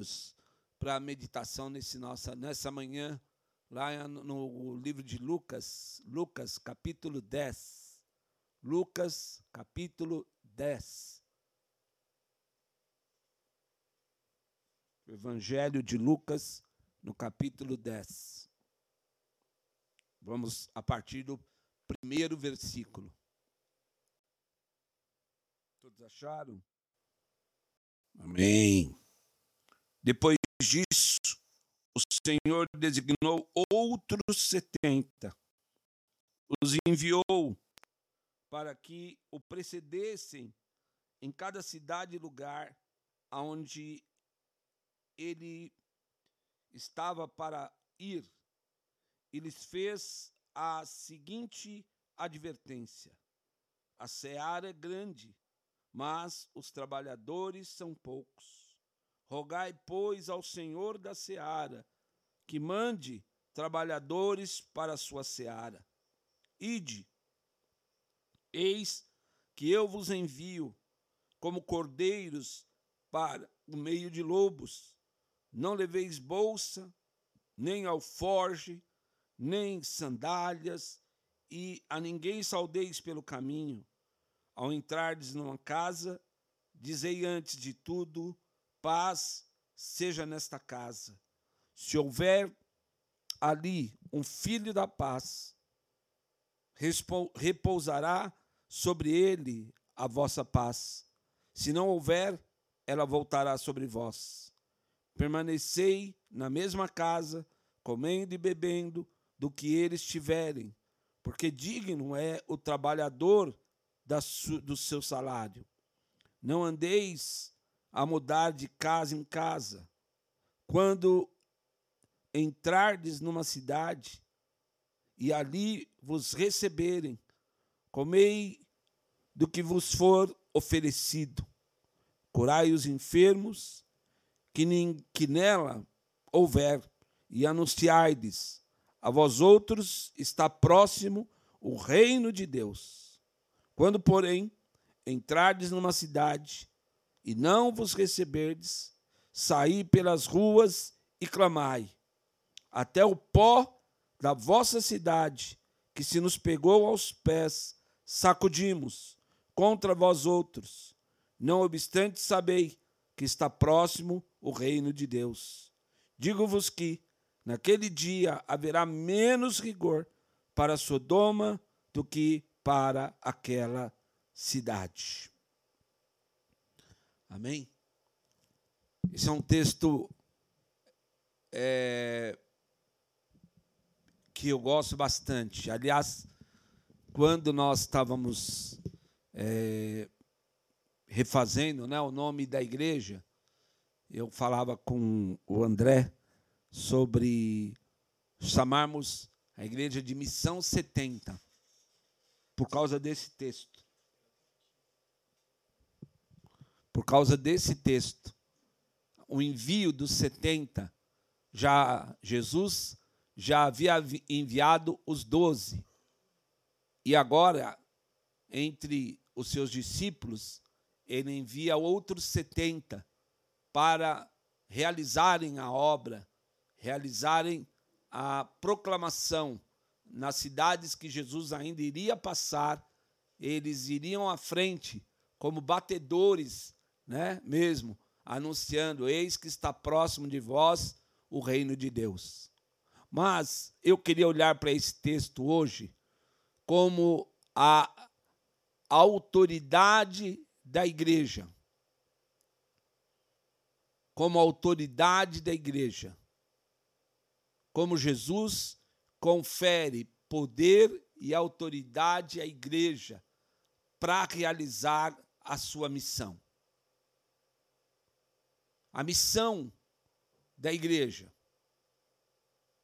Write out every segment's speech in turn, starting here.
queridos, para a meditação nesse nossa, nessa manhã, lá no livro de Lucas, Lucas capítulo 10. Lucas capítulo 10. Evangelho de Lucas, no capítulo 10. Vamos a partir do primeiro versículo. Todos acharam? Amém. Depois disso, o Senhor designou outros setenta, os enviou para que o precedessem em cada cidade e lugar aonde ele estava para ir. E lhes fez a seguinte advertência: A seara é grande, mas os trabalhadores são poucos. Rogai, pois, ao Senhor da seara que mande trabalhadores para a sua seara. Ide, eis que eu vos envio como cordeiros para o meio de lobos. Não leveis bolsa, nem alforge, nem sandálias, e a ninguém saudeis pelo caminho. Ao entrardes numa casa, dizei antes de tudo: paz seja nesta casa. Se houver ali um filho da paz, repousará sobre ele a vossa paz. Se não houver, ela voltará sobre vós. Permanecei na mesma casa, comendo e bebendo do que eles tiverem, porque digno é o trabalhador do seu salário. Não andeis a mudar de casa em casa. Quando entrardes numa cidade e ali vos receberem, comei do que vos for oferecido. Curai os enfermos que, que nela houver, e anunciai-lhes: a vós outros está próximo o reino de Deus. Quando, porém, entrardes numa cidade e não vos receberdes, saí pelas ruas e clamai, até o pó da vossa cidade, que se nos pegou aos pés, sacudimos contra vós outros. Não obstante, sabei que está próximo o reino de Deus. Digo-vos que, naquele dia, haverá menos rigor para Sodoma do que para aquela cidade. Amém? Esse é um texto é, que eu gosto bastante. Aliás, quando nós estávamos é, refazendo né, o nome da igreja, eu falava com o André sobre chamarmos a igreja de Missão 70 por causa desse texto. Por causa desse texto. O envio dos 70, já Jesus já havia enviado os doze. E agora, entre os seus discípulos, ele envia outros 70 para realizarem a obra, realizarem a proclamação nas cidades que Jesus ainda iria passar, eles iriam à frente como batedores, né, mesmo, anunciando: eis que está próximo de vós o reino de Deus. Mas eu queria olhar para esse texto hoje como a autoridade da igreja. Como a autoridade da igreja. Como Jesus confere poder e autoridade à igreja para realizar a sua missão. A missão da igreja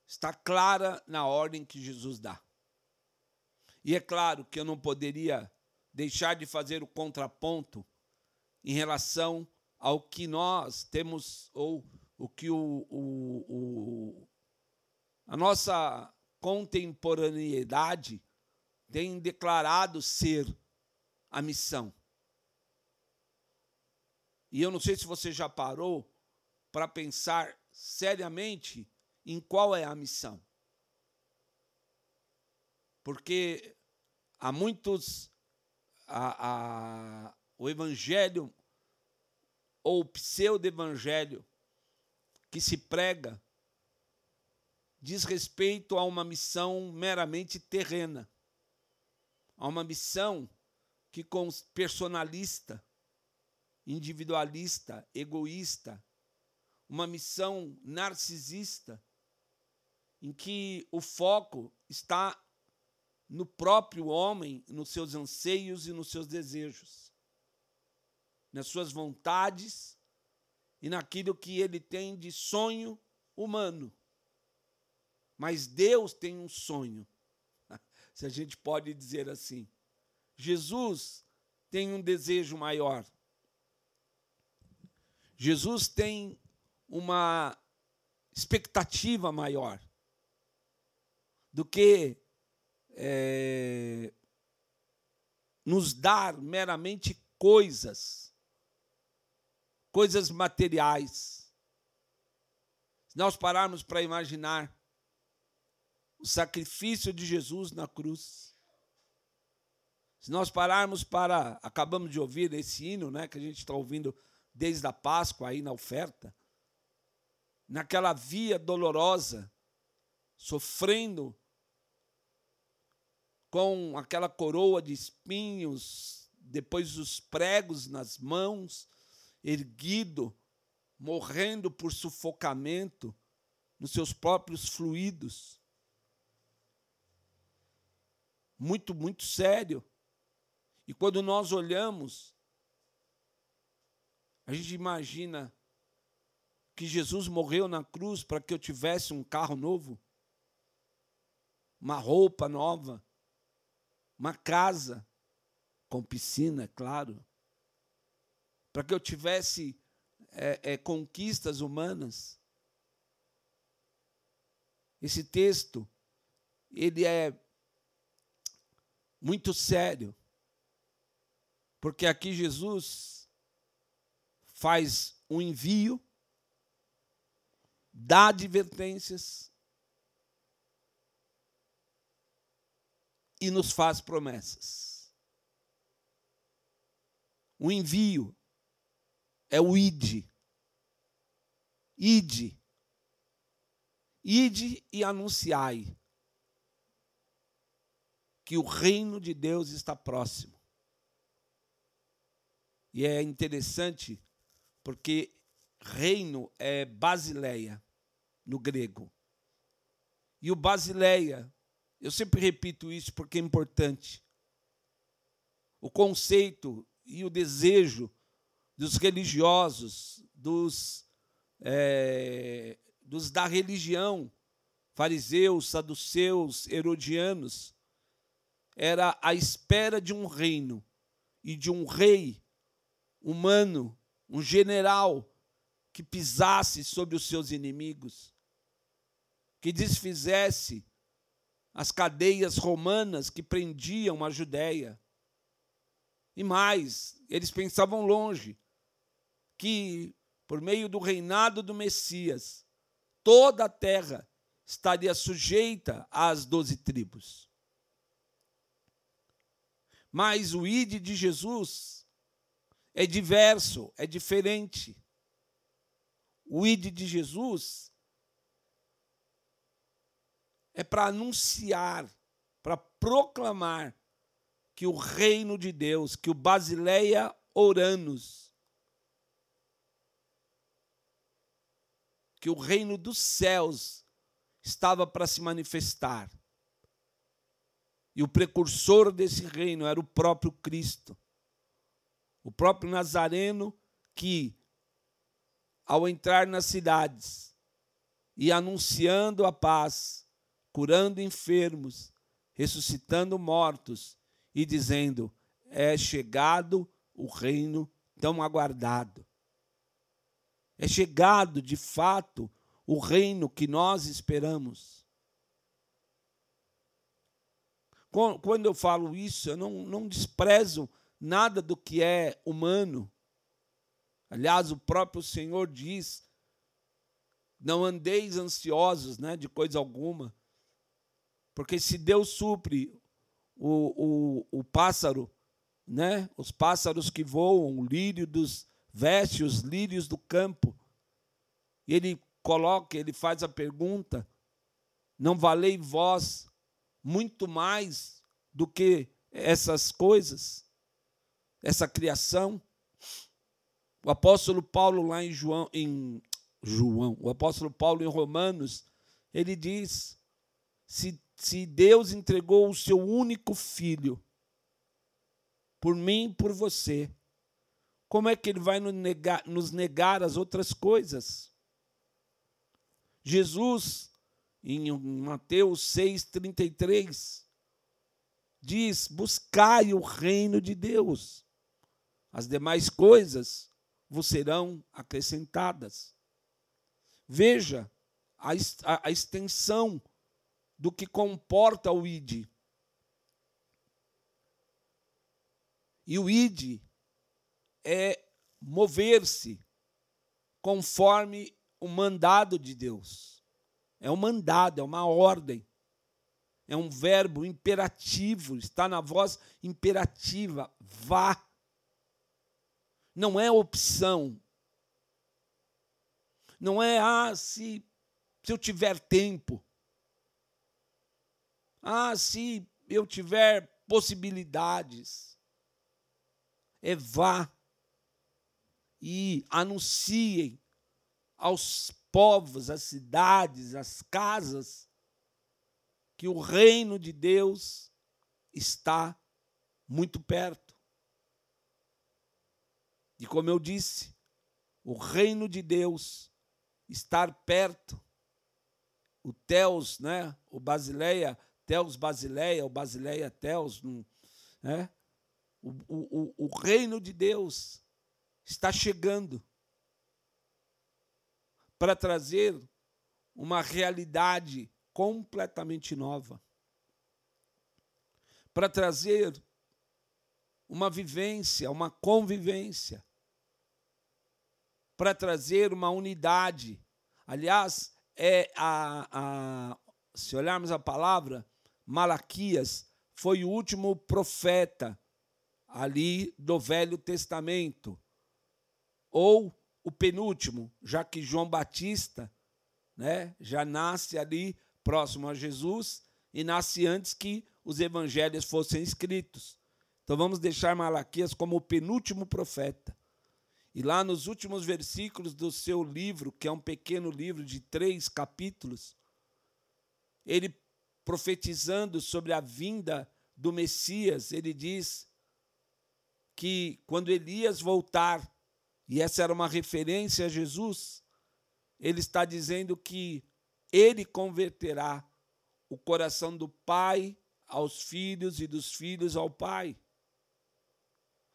está clara na ordem que Jesus dá. E é claro que eu não poderia deixar de fazer o contraponto em relação ao que nós temos, ou o que o, o, o a nossa contemporaneidade tem declarado ser a missão. E eu não sei se você já parou para pensar seriamente em qual é a missão. Porque há muitos. A, a, o evangelho ou pseudo-evangelho que se prega diz respeito a uma missão meramente terrena, a uma missão que personalista, individualista, egoísta, uma missão narcisista, em que o foco está no próprio homem, nos seus anseios e nos seus desejos, nas suas vontades e naquilo que ele tem de sonho humano. Mas Deus tem um sonho, se a gente pode dizer assim. Jesus tem um desejo maior. Jesus tem uma expectativa maior do que é, nos dar meramente coisas, coisas materiais. Se nós pararmos para imaginar o sacrifício de Jesus na cruz, se nós pararmos para, acabamos de ouvir esse hino, né, que a gente está ouvindo desde a Páscoa aí na oferta, naquela via dolorosa, sofrendo com aquela coroa de espinhos, depois os pregos nas mãos, erguido, morrendo por sufocamento nos seus próprios fluidos. Muito, muito sério. E quando nós olhamos, a gente imagina que Jesus morreu na cruz para que eu tivesse um carro novo, uma roupa nova, uma casa com piscina, é claro, para que eu tivesse é, é, conquistas humanas. Esse texto, ele é muito sério, porque aqui Jesus faz um envio dá advertências e nos faz promessas. O envio é o ide. Ide. Ide e anunciai que o reino de Deus está próximo. E é interessante porque reino é Basileia no grego. E o Basileia, eu sempre repito isso porque é importante. O conceito e o desejo dos religiosos, dos, é, dos da religião, fariseus, saduceus, herodianos, era a espera de um reino e de um rei humano, um general que pisasse sobre os seus inimigos, que desfizesse as cadeias romanas que prendiam a Judéia. E mais, eles pensavam longe, que por meio do reinado do Messias, toda a terra estaria sujeita às doze tribos. Mas o ide de Jesus é diverso, é diferente. O id de Jesus é para anunciar, para proclamar que o reino de Deus, que o Basileia Oranos, que o reino dos céus estava para se manifestar. E o precursor desse reino era o próprio Cristo, o próprio Nazareno que ao entrar nas cidades e anunciando a paz, curando enfermos, ressuscitando mortos e dizendo: é chegado o reino tão aguardado. É chegado, de fato, o reino que nós esperamos. Quando eu falo isso, eu não, não desprezo nada do que é humano. Aliás, o próprio Senhor diz Não andeis ansiosos né, de coisa alguma, porque se Deus supre o, o, o pássaro, né, os pássaros que voam, o lírio dos veste, os lírios do campo, e ele coloca, ele faz a pergunta: não valei vós muito mais do que essas coisas, essa criação? O apóstolo Paulo lá em João, em João, o apóstolo Paulo em Romanos, ele diz: se, se Deus entregou o seu único filho por mim e por você, como é que ele vai nos negar, nos negar as outras coisas? Jesus, em Mateus 6,33, diz: buscai o reino de Deus. As demais coisas vos serão acrescentadas. Veja a, a, a extensão do que comporta o ID. E o ID é mover-se conforme o mandado de Deus. É um mandado, é uma ordem. É um verbo imperativo, está na voz imperativa. Vá não é opção. Não é, ah, se, se eu tiver tempo. Ah, se eu tiver possibilidades. É vá e anunciem aos povos, às cidades, às casas, que o reino de Deus está muito perto. E como eu disse, o reino de Deus estar perto, o Teos, né? o Basileia, Teos Basileia, o Basileia Teos, né? o, o, o reino de Deus está chegando para trazer uma realidade completamente nova, para trazer uma vivência, uma convivência, para trazer uma unidade. Aliás, é a, a, se olharmos a palavra, Malaquias foi o último profeta ali do Velho Testamento, ou o penúltimo, já que João Batista né, já nasce ali próximo a Jesus e nasce antes que os evangelhos fossem escritos. Então vamos deixar Malaquias como o penúltimo profeta. E lá nos últimos versículos do seu livro, que é um pequeno livro de três capítulos, ele profetizando sobre a vinda do Messias, ele diz que quando Elias voltar, e essa era uma referência a Jesus, ele está dizendo que ele converterá o coração do pai aos filhos e dos filhos ao pai.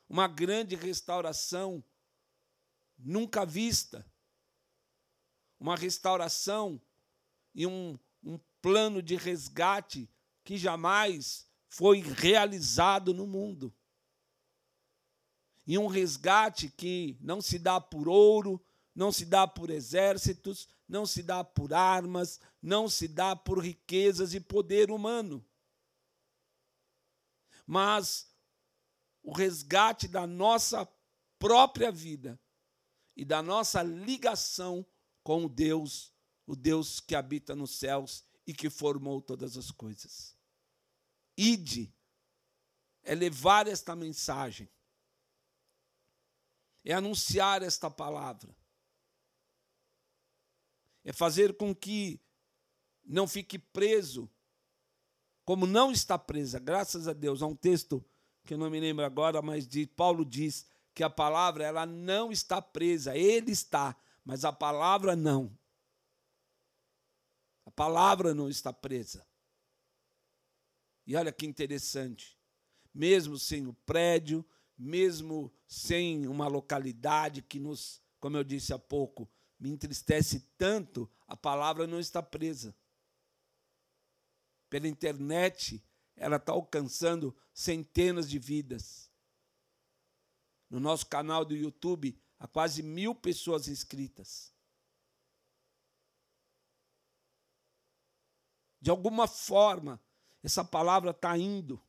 Uma grande restauração nunca vista. Uma restauração e um, um plano de resgate que jamais foi realizado no mundo. E um resgate que não se dá por ouro, não se dá por exércitos, não se dá por armas, não se dá por riquezas e poder humano. Mas o resgate da nossa própria vida e da nossa ligação com o Deus, o Deus que habita nos céus e que formou todas as coisas. Ide é levar esta mensagem, é anunciar esta palavra, é fazer com que não fique preso, como não está presa, graças a Deus. Há um texto que eu não me lembro agora, mas de Paulo diz: que a palavra ela não está presa, ele está, mas a palavra não. A palavra não está presa. E olha que interessante. Mesmo sem o prédio, mesmo sem uma localidade que nos, como eu disse há pouco, me entristece tanto, a palavra não está presa. Pela internet, ela está alcançando centenas de vidas. No nosso canal do YouTube, há quase mil pessoas inscritas. De alguma forma, essa palavra está indo.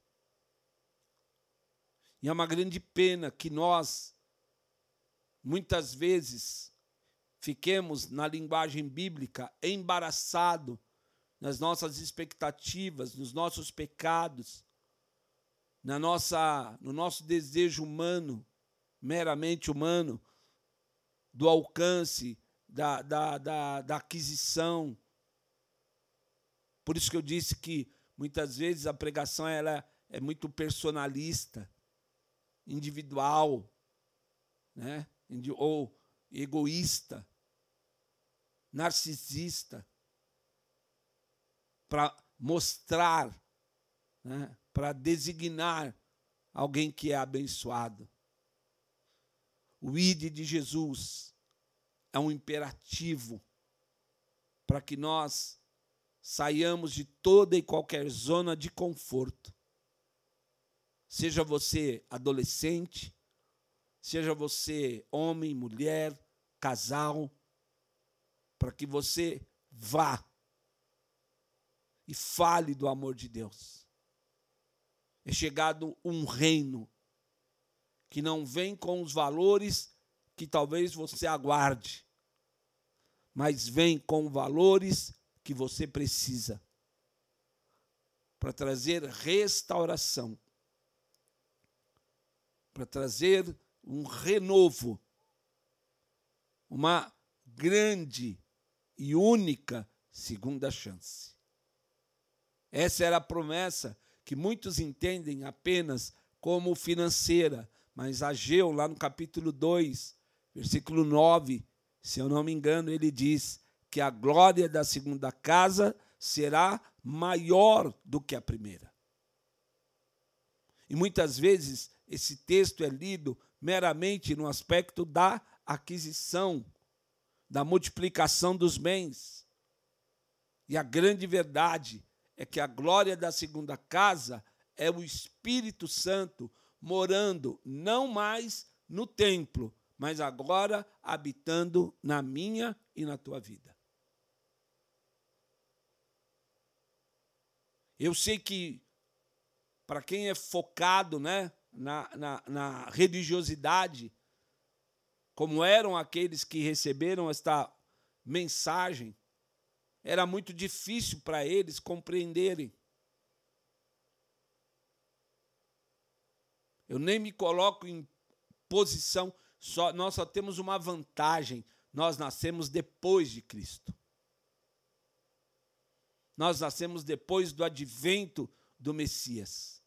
E é uma grande pena que nós, muitas vezes, fiquemos na linguagem bíblica embaraçado nas nossas expectativas, nos nossos pecados, na nossa, no nosso desejo humano, meramente humano, do alcance, da, da, da, da aquisição. Por isso que eu disse que muitas vezes a pregação ela é muito personalista, individual, né? ou egoísta, narcisista, para mostrar, né? para designar alguém que é abençoado. O ide de Jesus é um imperativo para que nós saiamos de toda e qualquer zona de conforto. Seja você adolescente, seja você homem, mulher, casal, para que você vá e fale do amor de Deus. É chegado um reino que não vem com os valores que talvez você aguarde, mas vem com valores que você precisa para trazer restauração, para trazer um renovo, uma grande e única segunda chance. Essa era a promessa que muitos entendem apenas como financeira, mas Ageu, lá no capítulo 2, versículo 9, se eu não me engano, ele diz que a glória da segunda casa será maior do que a primeira. E muitas vezes esse texto é lido meramente no aspecto da aquisição, da multiplicação dos bens. E a grande verdade é que a glória da segunda casa é o Espírito Santo morando não mais no templo, mas agora habitando na minha e na tua vida. Eu sei que, para quem é focado né, na, na, na religiosidade, como eram aqueles que receberam esta mensagem, era muito difícil para eles compreenderem. Eu nem me coloco em posição, só, nós só temos uma vantagem: nós nascemos depois de Cristo. Nós nascemos depois do advento do Messias.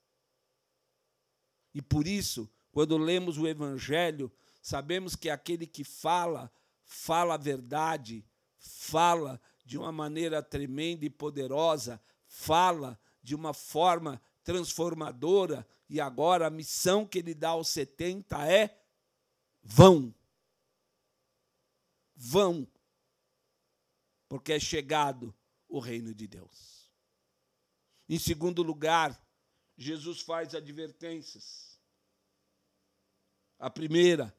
E por isso, quando lemos o Evangelho, sabemos que aquele que fala, fala a verdade, fala de uma maneira tremenda e poderosa, fala de uma forma transformadora, e agora a missão que ele dá aos 70 é: vão. Vão. Porque é chegado o reino de Deus. Em segundo lugar, Jesus faz advertências. A primeira,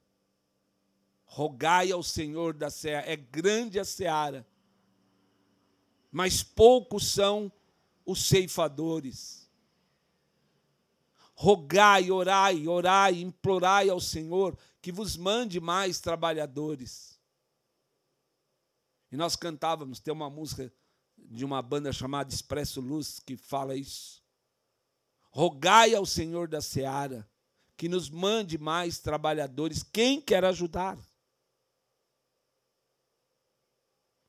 rogai ao Senhor da seara, é grande a seara, mas poucos são os ceifadores rogai, orai, orai, implorai ao Senhor que vos mande mais trabalhadores. E nós cantávamos, tem uma música de uma banda chamada Expresso Luz que fala isso. Rogai ao Senhor da seara que nos mande mais trabalhadores. Quem quer ajudar?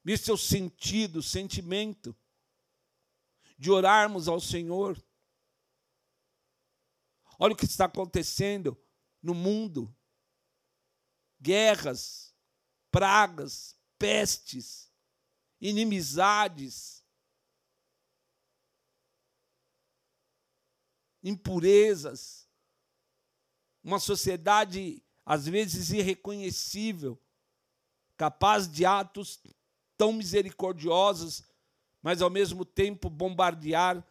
Isso é o sentido, o sentimento de orarmos ao Senhor Olha o que está acontecendo no mundo: guerras, pragas, pestes, inimizades, impurezas, uma sociedade às vezes irreconhecível, capaz de atos tão misericordiosos, mas ao mesmo tempo bombardear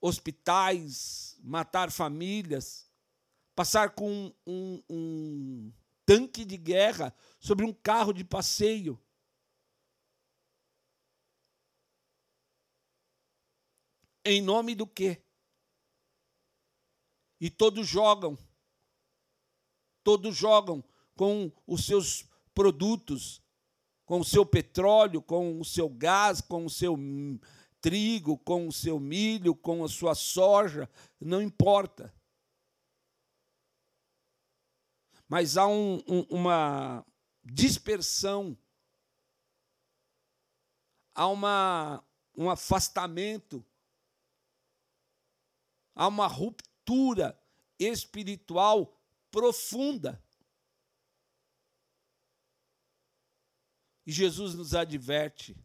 hospitais, matar famílias, passar com um, um tanque de guerra sobre um carro de passeio. Em nome do quê? E todos jogam. Todos jogam com os seus produtos, com o seu petróleo, com o seu gás, com o seu trigo, com o seu milho, com a sua soja, não importa. Mas há um, um, uma dispersão, há uma, um afastamento, há uma ruptura espiritual profunda. E Jesus nos adverte.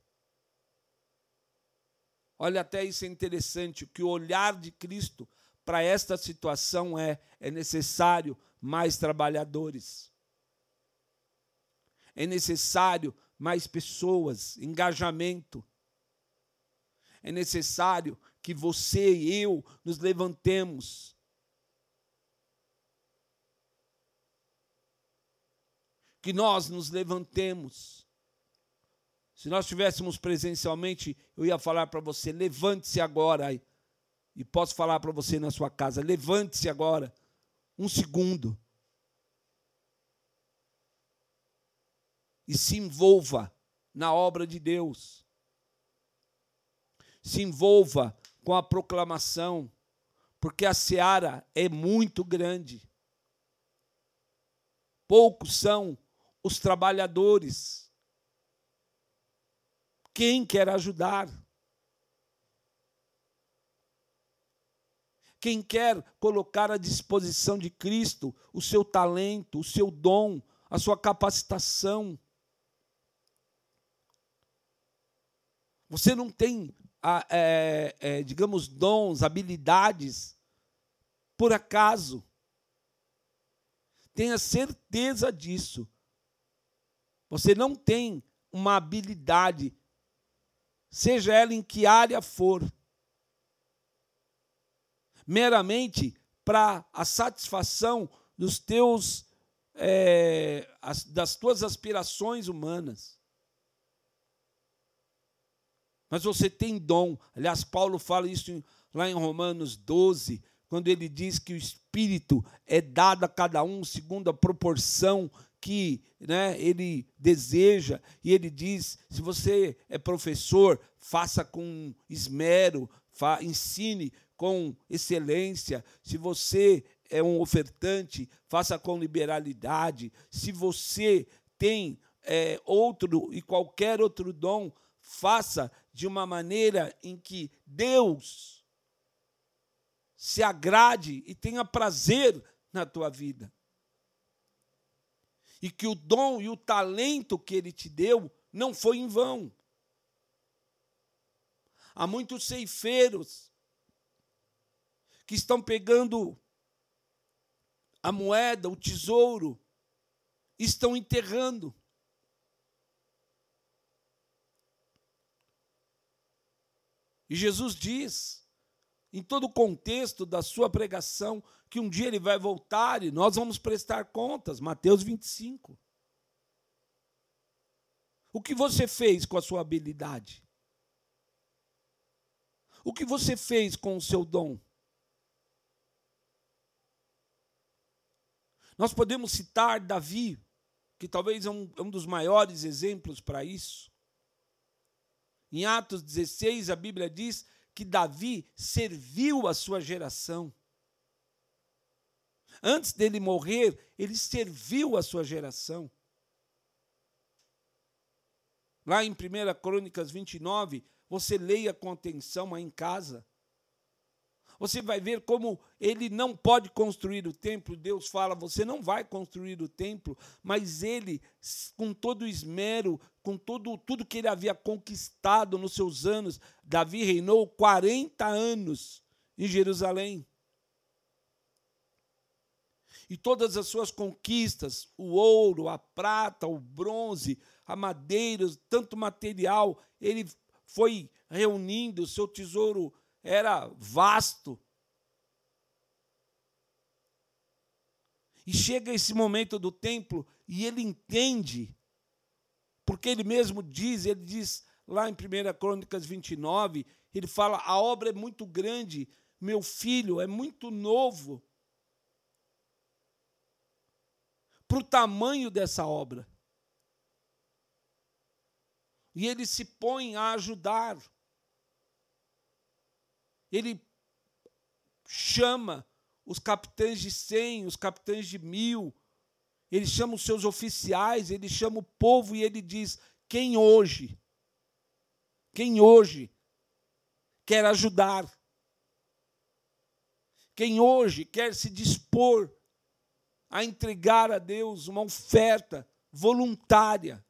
Olha, até isso é interessante, que o olhar de Cristo para esta situação é: é necessário mais trabalhadores. É necessário mais pessoas, engajamento. É necessário que você e eu nos levantemos. Que nós nos levantemos. Se nós estivéssemos presencialmente, eu ia falar para você: levante-se agora. E posso falar para você na sua casa: levante-se agora, um segundo. E se envolva na obra de Deus. Se envolva com a proclamação, porque a seara é muito grande. Poucos são os trabalhadores. Quem quer ajudar? Quem quer colocar à disposição de Cristo o seu talento, o seu dom, a sua capacitação. Você não tem, é, é, digamos, dons, habilidades por acaso. Tenha certeza disso. Você não tem uma habilidade seja ela em que área for, meramente para a satisfação dos teus é, as, das tuas aspirações humanas. Mas você tem dom. Aliás, Paulo fala isso em, lá em Romanos 12, quando ele diz que o Espírito é dado a cada um segundo a proporção que né, ele deseja, e ele diz: se você é professor, faça com esmero, fa ensine com excelência. Se você é um ofertante, faça com liberalidade. Se você tem é, outro e qualquer outro dom, faça de uma maneira em que Deus se agrade e tenha prazer na tua vida e que o dom e o talento que ele te deu não foi em vão. Há muitos ceifeiros que estão pegando a moeda, o tesouro, estão enterrando. E Jesus diz, em todo o contexto da sua pregação, que um dia ele vai voltar e nós vamos prestar contas. Mateus 25. O que você fez com a sua habilidade? O que você fez com o seu dom? Nós podemos citar Davi, que talvez é um, é um dos maiores exemplos para isso. Em Atos 16, a Bíblia diz que Davi serviu a sua geração. Antes dele morrer, ele serviu a sua geração. Lá em 1 Crônicas 29, você leia com atenção aí em casa. Você vai ver como ele não pode construir o templo. Deus fala: você não vai construir o templo, mas ele, com todo o esmero, com todo, tudo que ele havia conquistado nos seus anos, Davi reinou 40 anos em Jerusalém e todas as suas conquistas, o ouro, a prata, o bronze, a madeira, tanto material, ele foi reunindo, o seu tesouro era vasto. E chega esse momento do templo e ele entende, porque ele mesmo diz, ele diz lá em 1 Crônicas 29, ele fala: a obra é muito grande, meu filho é muito novo para o tamanho dessa obra. E ele se põe a ajudar. Ele chama os capitães de cem, os capitães de mil, ele chama os seus oficiais, ele chama o povo e ele diz: quem hoje, quem hoje quer ajudar, quem hoje quer se dispor a entregar a Deus uma oferta voluntária.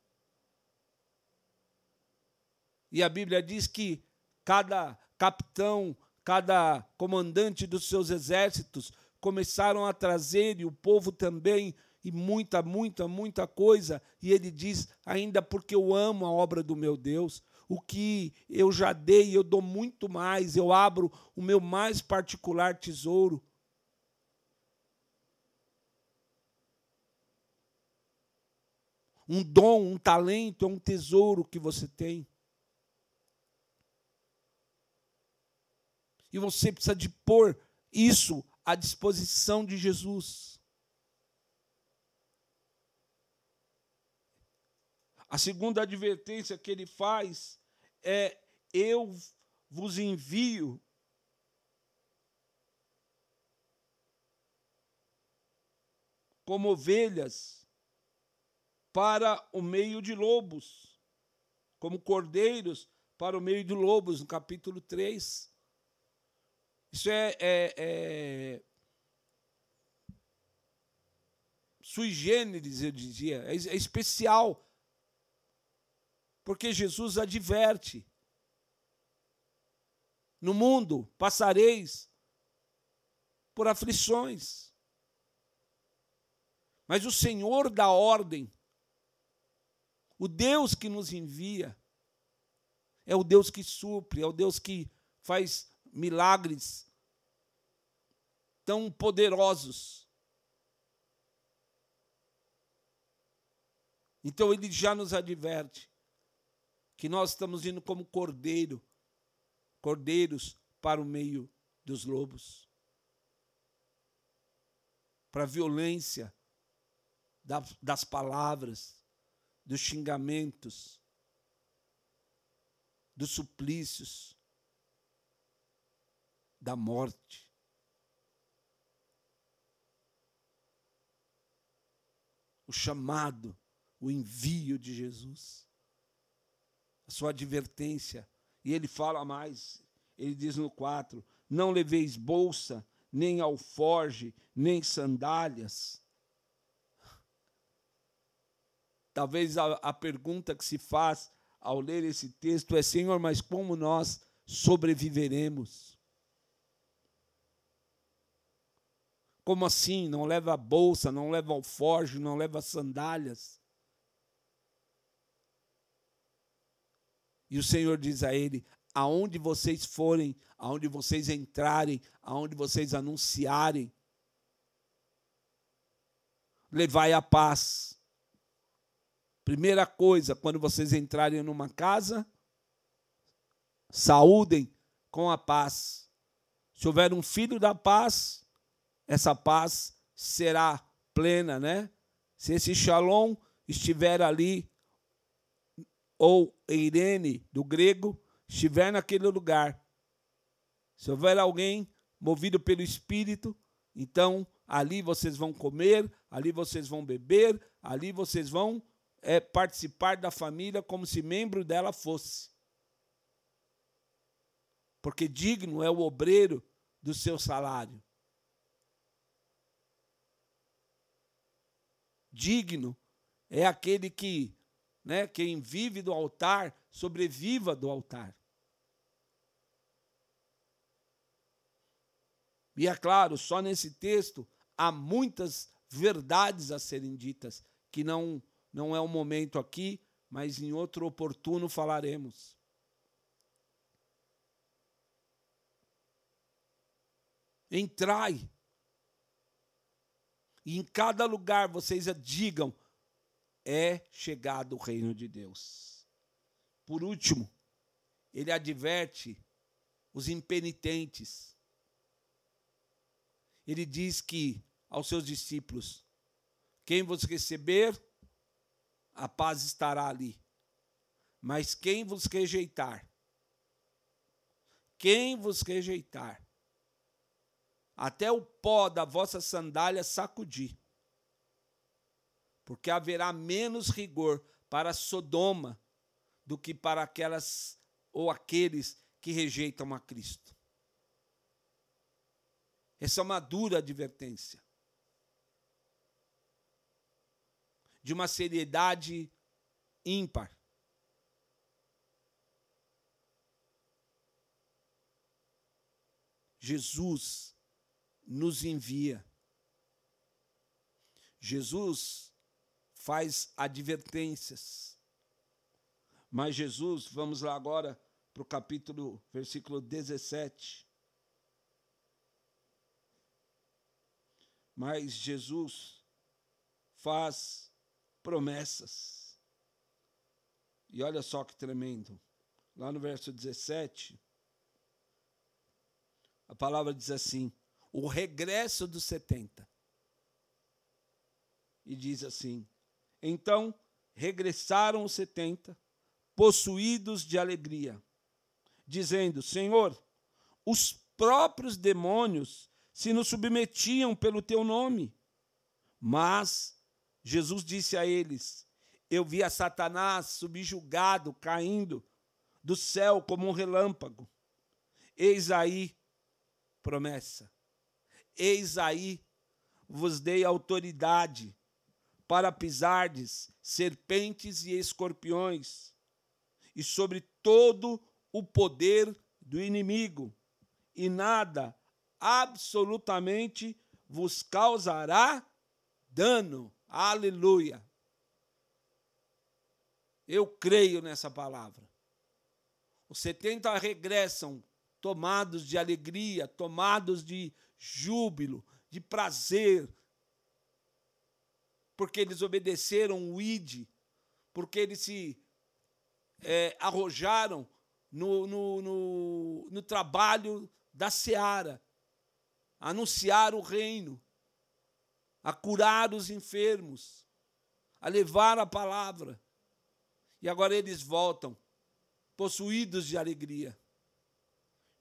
E a Bíblia diz que cada capitão, cada comandante dos seus exércitos começaram a trazer, e o povo também, e muita, muita, muita coisa. E ele diz: ainda porque eu amo a obra do meu Deus, o que eu já dei, eu dou muito mais, eu abro o meu mais particular tesouro. Um dom, um talento é um tesouro que você tem. E você precisa de pôr isso à disposição de Jesus. A segunda advertência que ele faz é: eu vos envio como ovelhas para o meio de lobos, como cordeiros para o meio de lobos, no capítulo 3. Isso é, é, é sui generis, eu dizia, é, é especial porque Jesus adverte: no mundo passareis por aflições, mas o Senhor dá ordem, o Deus que nos envia, é o Deus que supre, é o Deus que faz milagres tão poderosos. Então ele já nos adverte que nós estamos indo como cordeiro, cordeiros para o meio dos lobos. Para a violência das palavras, dos xingamentos, dos suplícios, da morte. O chamado, o envio de Jesus a sua advertência. E ele fala mais, ele diz no 4: Não leveis bolsa, nem alforge, nem sandálias. Talvez a, a pergunta que se faz ao ler esse texto é: Senhor, mas como nós sobreviveremos? Como assim? Não leva bolsa, não leva alforge, não leva sandálias? E o Senhor diz a ele: aonde vocês forem, aonde vocês entrarem, aonde vocês anunciarem, levai a paz. Primeira coisa, quando vocês entrarem numa casa, saúdem com a paz. Se houver um filho da paz, essa paz será plena, né? Se esse shalom estiver ali ou Eirene, do grego, estiver naquele lugar, se houver alguém movido pelo Espírito, então ali vocês vão comer, ali vocês vão beber, ali vocês vão é, participar da família como se membro dela fosse. Porque digno é o obreiro do seu salário. Digno é aquele que né, quem vive do altar, sobreviva do altar. E é claro, só nesse texto há muitas verdades a serem ditas, que não, não é o momento aqui, mas em outro oportuno falaremos. Entrai. E em cada lugar vocês digam: é chegado o reino de Deus. Por último, ele adverte os impenitentes. Ele diz que aos seus discípulos: quem vos receber, a paz estará ali. Mas quem vos rejeitar, quem vos rejeitar, até o pó da vossa sandália sacudir, porque haverá menos rigor para Sodoma do que para aquelas ou aqueles que rejeitam a Cristo. Essa é uma dura advertência. De uma seriedade ímpar. Jesus nos envia. Jesus faz advertências. Mas Jesus, vamos lá agora para o capítulo, versículo 17. Mas Jesus faz promessas. E olha só que tremendo. Lá no verso 17, a palavra diz assim: o regresso dos 70. E diz assim: Então regressaram os 70, possuídos de alegria, dizendo: Senhor, os próprios demônios se nos submetiam pelo teu nome. Mas Jesus disse a eles: Eu vi a Satanás subjugado, caindo do céu como um relâmpago. Eis aí promessa. Eis aí vos dei autoridade para pisardes serpentes e escorpiões, e sobre todo o poder do inimigo, e nada absolutamente vos causará dano. Aleluia. Eu creio nessa palavra. Os 70 regressam tomados de alegria, tomados de júbilo, de prazer, porque eles obedeceram o ID, porque eles se é, arrojaram no, no, no, no trabalho da seara, anunciar o reino, a curar os enfermos, a levar a palavra. E agora eles voltam, possuídos de alegria.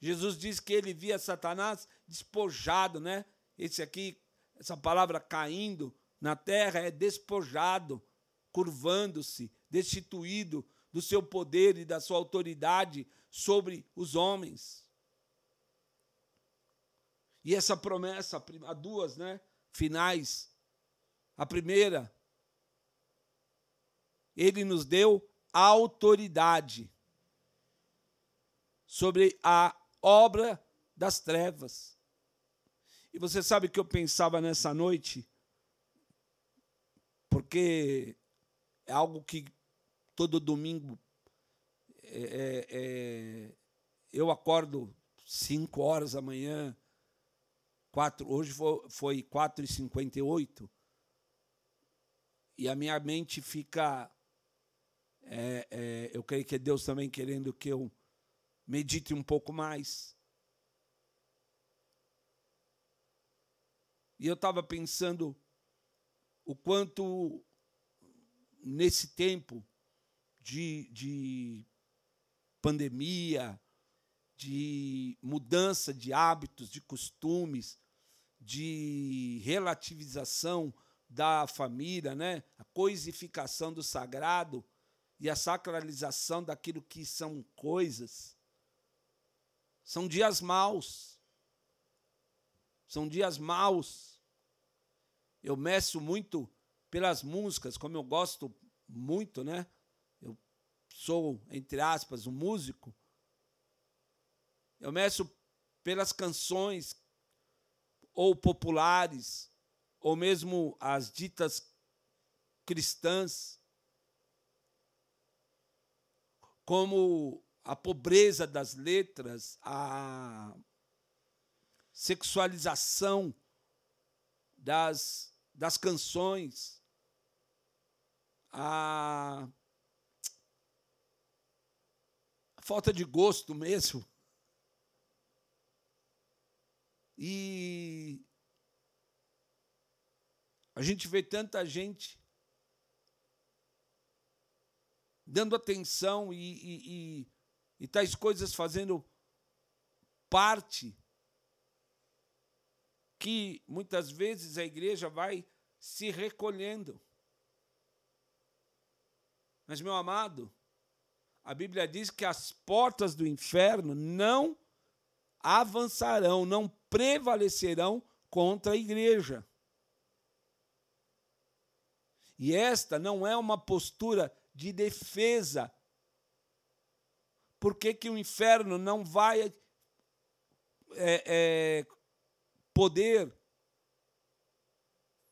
Jesus diz que ele via Satanás despojado, né? Esse aqui, essa palavra caindo na terra é despojado, curvando-se, destituído do seu poder e da sua autoridade sobre os homens. E essa promessa, há duas, né? Finais. A primeira, ele nos deu autoridade sobre a obra das trevas. E você sabe que eu pensava nessa noite, porque é algo que todo domingo é, é, é eu acordo 5 horas da manhã, quatro, hoje foi, foi 4 e 58 e a minha mente fica. É, é, eu creio que é Deus também querendo que eu medite um pouco mais. E eu estava pensando o quanto nesse tempo de, de pandemia, de mudança de hábitos, de costumes, de relativização da família, né? a coisificação do sagrado e a sacralização daquilo que são coisas. São dias maus. São dias maus. Eu meço muito pelas músicas, como eu gosto muito, né? Eu sou, entre aspas, um músico. Eu meço pelas canções ou populares, ou mesmo as ditas cristãs, como a pobreza das letras, a sexualização das, das canções, a falta de gosto mesmo. E a gente vê tanta gente dando atenção e, e, e, e tais coisas fazendo parte que muitas vezes a igreja vai se recolhendo. Mas, meu amado, a Bíblia diz que as portas do inferno não avançarão, não prevalecerão contra a igreja. E esta não é uma postura de defesa. Por que, que o inferno não vai é, é, poder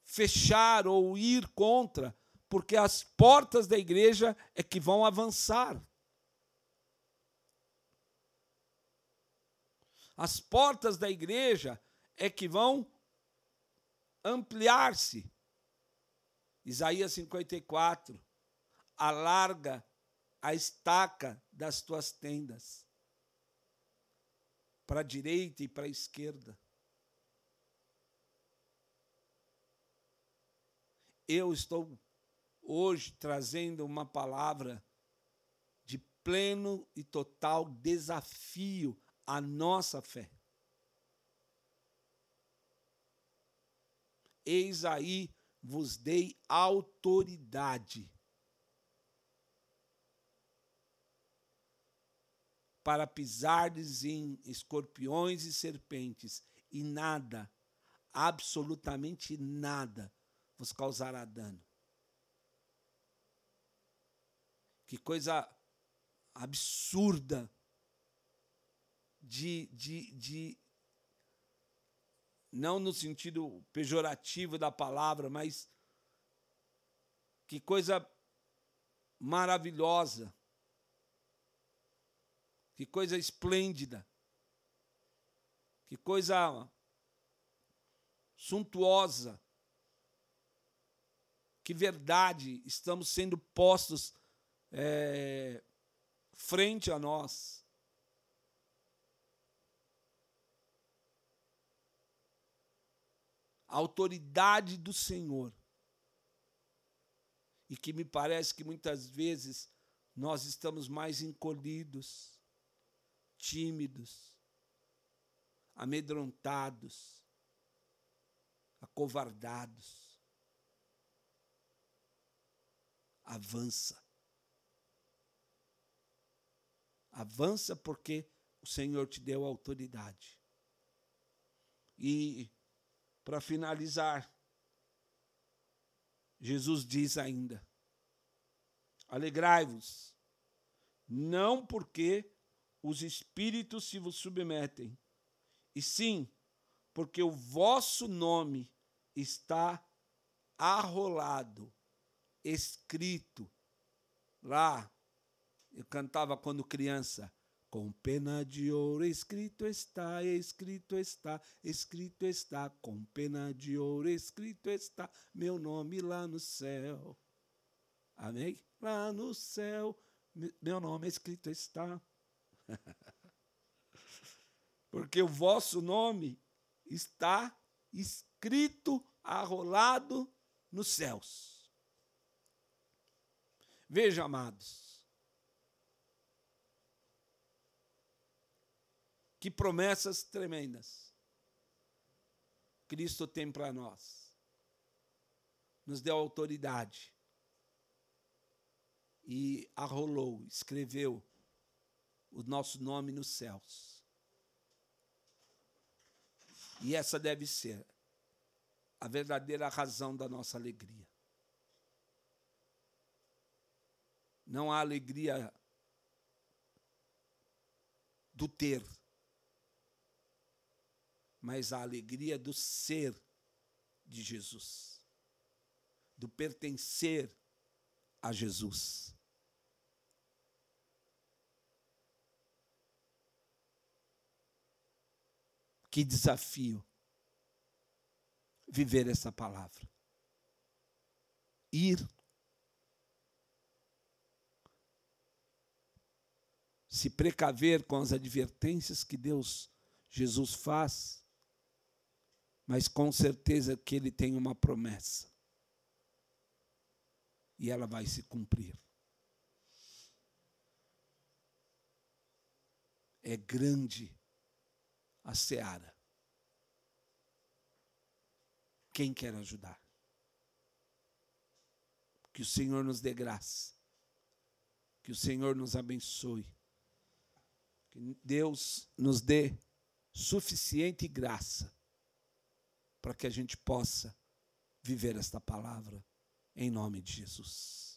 fechar ou ir contra? Porque as portas da igreja é que vão avançar. As portas da igreja é que vão ampliar-se. Isaías 54, alarga a estaca das tuas tendas, para a direita e para a esquerda. Eu estou hoje trazendo uma palavra de pleno e total desafio à nossa fé. Eis aí vos dei autoridade para pisardes em escorpiões e serpentes, e nada, absolutamente nada, vos causará dano. Que coisa absurda de, de, de não no sentido pejorativo da palavra, mas que coisa maravilhosa, que coisa esplêndida, que coisa suntuosa, que verdade estamos sendo postos é, frente a nós. A autoridade do Senhor. E que me parece que muitas vezes nós estamos mais encolhidos, tímidos, amedrontados, acovardados. Avança. Avança porque o Senhor te deu autoridade. E para finalizar, Jesus diz ainda: Alegrai-vos, não porque os espíritos se vos submetem, e sim porque o vosso nome está arrolado, escrito lá. Eu cantava quando criança com pena de ouro escrito está, escrito está, escrito está, com pena de ouro escrito está, meu nome lá no céu. Amém? Lá no céu, meu nome escrito está. Porque o vosso nome está escrito, arrolado nos céus. Veja, amados, Que promessas tremendas Cristo tem para nós. Nos deu autoridade e arrolou, escreveu o nosso nome nos céus. E essa deve ser a verdadeira razão da nossa alegria. Não há alegria do ter, mas a alegria do ser de Jesus, do pertencer a Jesus. Que desafio viver essa palavra. Ir se precaver com as advertências que Deus, Jesus faz, mas com certeza que Ele tem uma promessa. E ela vai se cumprir. É grande a seara. Quem quer ajudar? Que o Senhor nos dê graça. Que o Senhor nos abençoe. Que Deus nos dê suficiente graça para que a gente possa viver esta palavra em nome de Jesus.